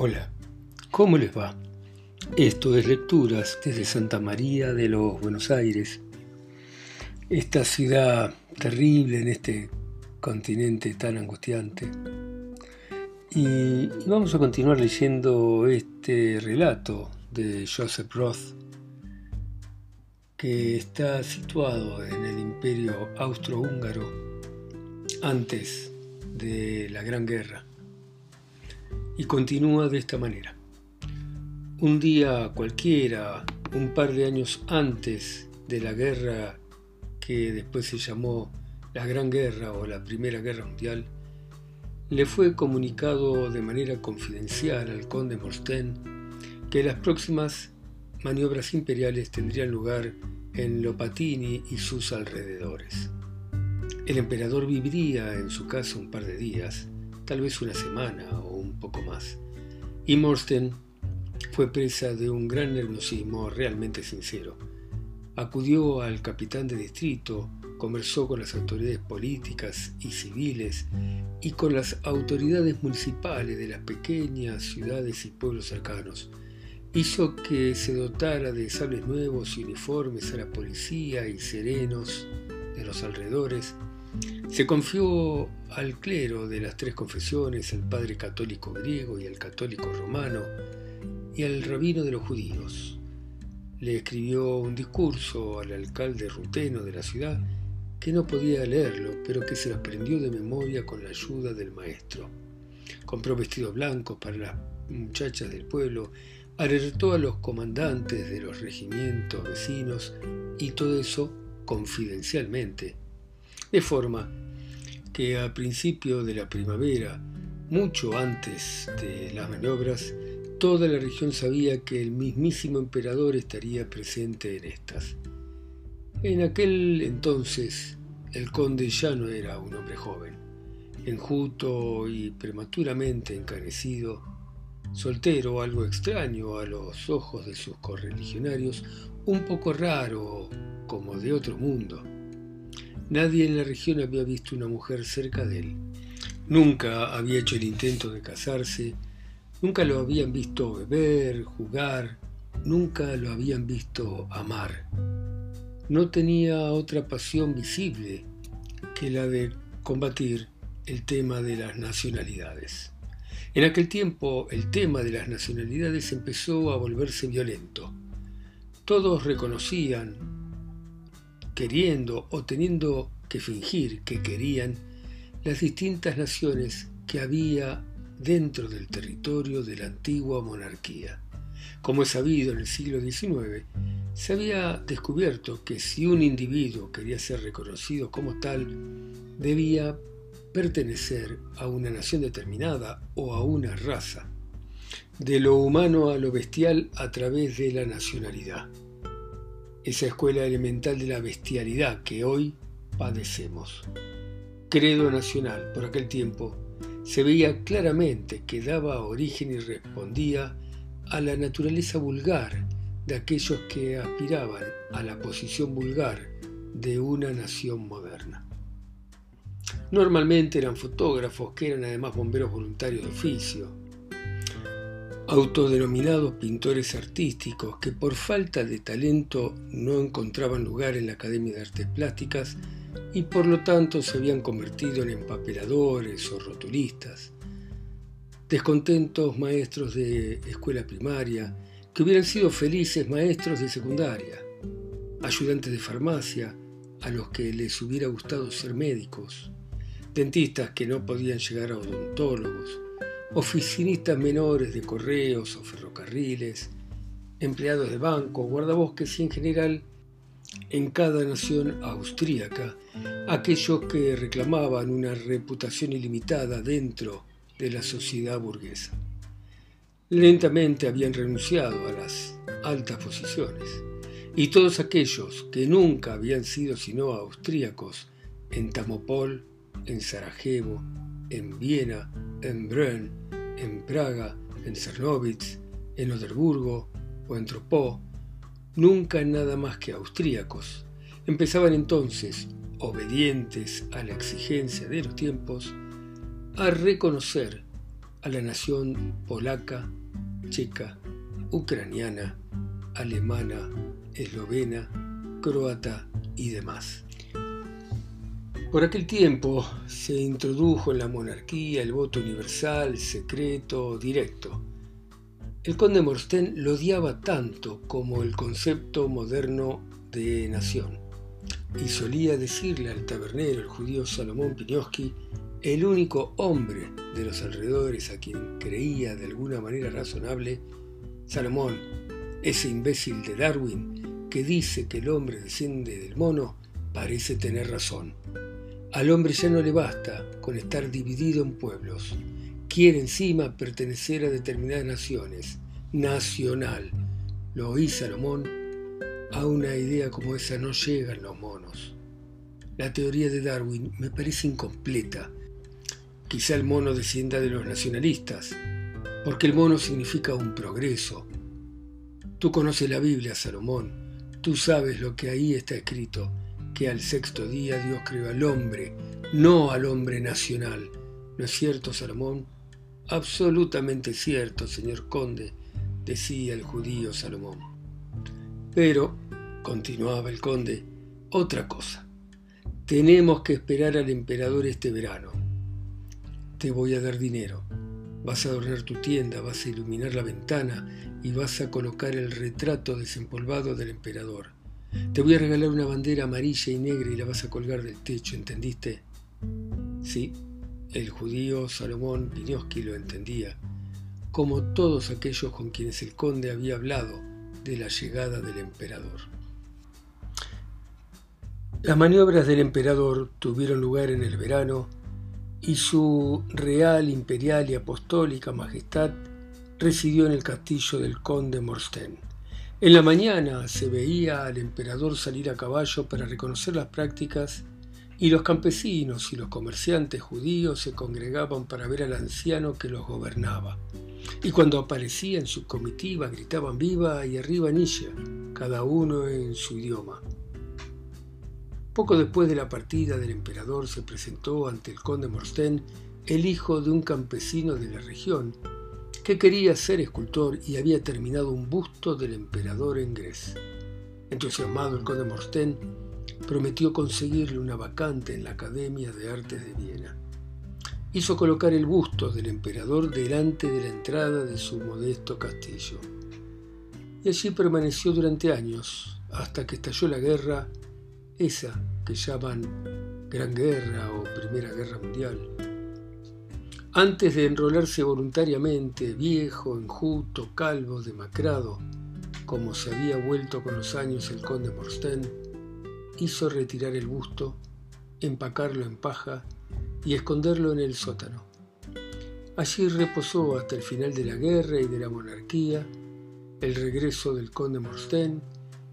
Hola, ¿cómo les va? Esto es Lecturas desde Santa María de los Buenos Aires, esta ciudad terrible en este continente tan angustiante. Y vamos a continuar leyendo este relato de Joseph Roth, que está situado en el imperio austrohúngaro antes de la Gran Guerra. Y continúa de esta manera. Un día cualquiera, un par de años antes de la guerra que después se llamó la Gran Guerra o la Primera Guerra Mundial, le fue comunicado de manera confidencial al conde Morsten que las próximas maniobras imperiales tendrían lugar en Lopatini y sus alrededores. El emperador viviría en su casa un par de días, tal vez una semana poco más, y Morsten fue presa de un gran nerviosismo realmente sincero. Acudió al capitán de distrito, conversó con las autoridades políticas y civiles y con las autoridades municipales de las pequeñas ciudades y pueblos cercanos. Hizo que se dotara de sables nuevos y uniformes a la policía y serenos de los alrededores. Se confió al clero de las tres confesiones, el padre católico griego y el católico romano, y al rabino de los judíos. Le escribió un discurso al alcalde ruteno de la ciudad que no podía leerlo, pero que se lo aprendió de memoria con la ayuda del maestro. Compró vestidos blancos para las muchachas del pueblo, alertó a los comandantes de los regimientos vecinos y todo eso confidencialmente. De forma que a principio de la primavera, mucho antes de las maniobras, toda la región sabía que el mismísimo emperador estaría presente en estas. En aquel entonces el conde ya no era un hombre joven, enjuto y prematuramente encanecido, soltero, algo extraño a los ojos de sus correligionarios, un poco raro, como de otro mundo. Nadie en la región había visto una mujer cerca de él. Nunca había hecho el intento de casarse, nunca lo habían visto beber, jugar, nunca lo habían visto amar no tenía otra pasión visible que la de combatir el tema de las nacionalidades. En aquel tiempo el tema de las nacionalidades empezó a volverse violento. Todos reconocían, queriendo o teniendo que fingir que querían, las distintas naciones que había dentro del territorio de la antigua monarquía. Como es sabido en el siglo XIX, se había descubierto que si un individuo quería ser reconocido como tal, debía pertenecer a una nación determinada o a una raza, de lo humano a lo bestial a través de la nacionalidad. Esa escuela elemental de la bestialidad que hoy padecemos. Credo nacional, por aquel tiempo, se veía claramente que daba origen y respondía a la naturaleza vulgar de aquellos que aspiraban a la posición vulgar de una nación moderna. Normalmente eran fotógrafos que eran además bomberos voluntarios de oficio, autodenominados pintores artísticos que por falta de talento no encontraban lugar en la Academia de Artes Plásticas y por lo tanto se habían convertido en empapeladores o rotulistas, descontentos maestros de escuela primaria, que hubieran sido felices maestros de secundaria, ayudantes de farmacia a los que les hubiera gustado ser médicos, dentistas que no podían llegar a odontólogos, oficinistas menores de correos o ferrocarriles, empleados de banco, guardabosques y en general en cada nación austríaca, aquellos que reclamaban una reputación ilimitada dentro de la sociedad burguesa. Lentamente habían renunciado a las altas posiciones, y todos aquellos que nunca habían sido sino austríacos en Tamopol, en Sarajevo, en Viena, en Brünn, en Praga, en Cernowitz, en Oderburgo o en Tropó, nunca nada más que austríacos, empezaban entonces, obedientes a la exigencia de los tiempos, a reconocer a la nación polaca, checa, ucraniana, alemana, eslovena, croata y demás. Por aquel tiempo se introdujo en la monarquía el voto universal, secreto, directo. El conde Morsten lo odiaba tanto como el concepto moderno de nación y solía decirle al tabernero, el judío Salomón Pinioski, el único hombre de los alrededores a quien creía de alguna manera razonable, Salomón, ese imbécil de Darwin que dice que el hombre desciende del mono, parece tener razón. Al hombre ya no le basta con estar dividido en pueblos. Quiere encima pertenecer a determinadas naciones. Nacional. Lo oí, Salomón. A una idea como esa no llegan los monos. La teoría de Darwin me parece incompleta. Quizá el mono descienda de los nacionalistas, porque el mono significa un progreso. Tú conoces la Biblia, Salomón. Tú sabes lo que ahí está escrito que al sexto día Dios creó al hombre, no al hombre nacional. ¿No es cierto, Salomón? Absolutamente cierto, señor conde, decía el judío Salomón. Pero, continuaba el conde, otra cosa. Tenemos que esperar al emperador este verano. Te voy a dar dinero. Vas a adornar tu tienda, vas a iluminar la ventana y vas a colocar el retrato desempolvado del emperador. Te voy a regalar una bandera amarilla y negra y la vas a colgar del techo, ¿entendiste? Sí, el judío Salomón Pinioski lo entendía, como todos aquellos con quienes el conde había hablado de la llegada del emperador. Las maniobras del emperador tuvieron lugar en el verano y su real, imperial y apostólica majestad residió en el castillo del conde Morsten. En la mañana se veía al emperador salir a caballo para reconocer las prácticas y los campesinos y los comerciantes judíos se congregaban para ver al anciano que los gobernaba. Y cuando aparecía en su comitiva gritaban viva y arriba Nisha, cada uno en su idioma. Poco después de la partida del emperador se presentó ante el conde Morsten el hijo de un campesino de la región, que quería ser escultor y había terminado un busto del emperador en Gres. Entusiasmado el conde Morsten prometió conseguirle una vacante en la Academia de Artes de Viena. Hizo colocar el busto del emperador delante de la entrada de su modesto castillo. Y allí permaneció durante años, hasta que estalló la guerra, esa que llaman Gran Guerra o Primera Guerra Mundial, antes de enrolarse voluntariamente, viejo, enjuto, calvo, demacrado, como se había vuelto con los años el conde Morsten, hizo retirar el busto, empacarlo en paja y esconderlo en el sótano. Allí reposó hasta el final de la guerra y de la monarquía, el regreso del conde Morsten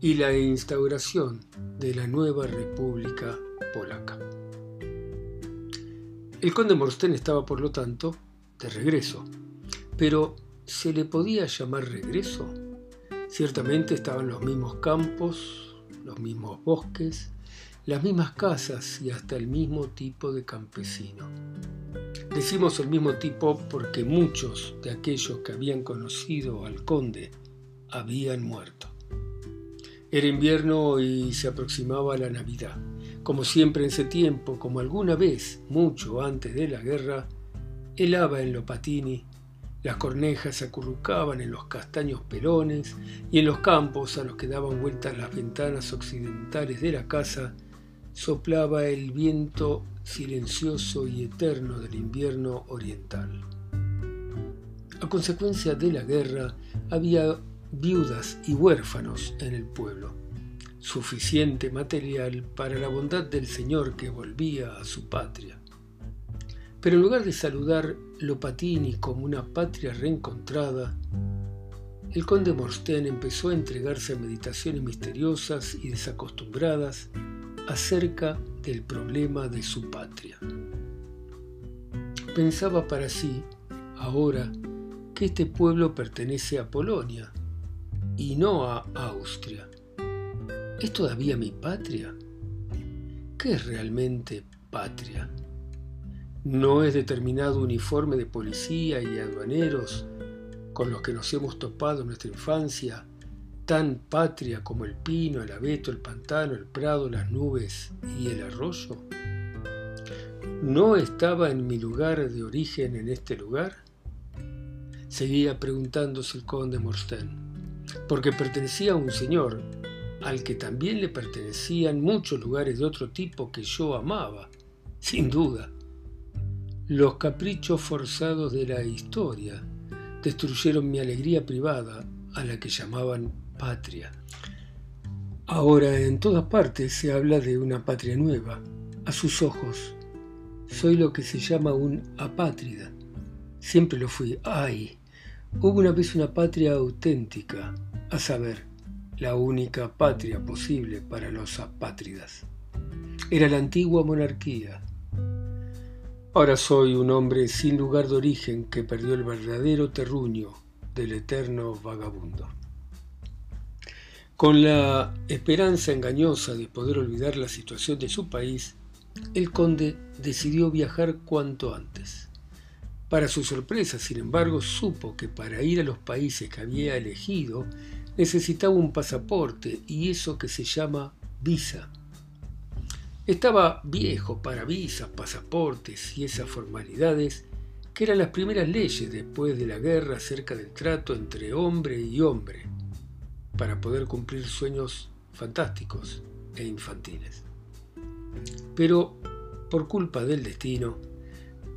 y la instauración de la nueva República Polaca. El conde Morsten estaba, por lo tanto, de regreso. Pero, ¿se le podía llamar regreso? Ciertamente estaban los mismos campos, los mismos bosques, las mismas casas y hasta el mismo tipo de campesino. Decimos el mismo tipo porque muchos de aquellos que habían conocido al conde habían muerto. Era invierno y se aproximaba la Navidad. Como siempre en ese tiempo, como alguna vez, mucho antes de la guerra, helaba en Lopatini, las cornejas se acurrucaban en los castaños pelones y en los campos a los que daban vueltas las ventanas occidentales de la casa soplaba el viento silencioso y eterno del invierno oriental. A consecuencia de la guerra había viudas y huérfanos en el pueblo suficiente material para la bondad del Señor que volvía a su patria. Pero en lugar de saludar Lopatini como una patria reencontrada, el conde Morsten empezó a entregarse a meditaciones misteriosas y desacostumbradas acerca del problema de su patria. Pensaba para sí, ahora, que este pueblo pertenece a Polonia y no a Austria ¿Es todavía mi patria? ¿Qué es realmente patria? no es determinado uniforme de policía y aduaneros con los que nos hemos topado en nuestra infancia, tan patria como el pino, el abeto, el pantano, el prado, las nubes y el arroyo? ¿No estaba en mi lugar de origen en este lugar? Seguía preguntándose el conde Morsten, porque pertenecía a un señor al que también le pertenecían muchos lugares de otro tipo que yo amaba, sin duda. Los caprichos forzados de la historia destruyeron mi alegría privada a la que llamaban patria. Ahora en todas partes se habla de una patria nueva. A sus ojos, soy lo que se llama un apátrida. Siempre lo fui. ¡Ay! Hubo una vez una patria auténtica, a saber, la única patria posible para los apátridas. Era la antigua monarquía. Ahora soy un hombre sin lugar de origen que perdió el verdadero terruño del eterno vagabundo. Con la esperanza engañosa de poder olvidar la situación de su país, el conde decidió viajar cuanto antes. Para su sorpresa, sin embargo, supo que para ir a los países que había elegido necesitaba un pasaporte y eso que se llama visa. Estaba viejo para visas, pasaportes y esas formalidades que eran las primeras leyes después de la guerra acerca del trato entre hombre y hombre, para poder cumplir sueños fantásticos e infantiles. Pero, por culpa del destino,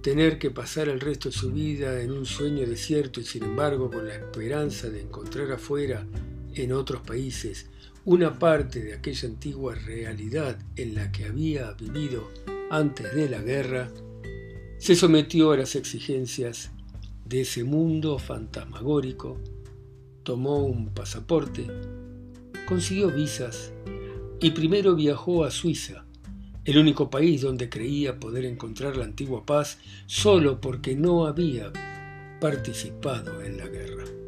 tener que pasar el resto de su vida en un sueño desierto y sin embargo con la esperanza de encontrar afuera en otros países una parte de aquella antigua realidad en la que había vivido antes de la guerra, se sometió a las exigencias de ese mundo fantasmagórico, tomó un pasaporte, consiguió visas y primero viajó a Suiza, el único país donde creía poder encontrar la antigua paz solo porque no había participado en la guerra.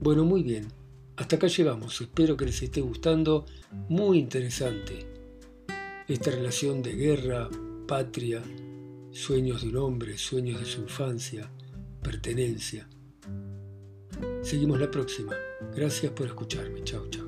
Bueno, muy bien. Hasta acá llegamos. Espero que les esté gustando. Muy interesante. Esta relación de guerra, patria, sueños de un hombre, sueños de su infancia, pertenencia. Seguimos la próxima. Gracias por escucharme. Chao, chao.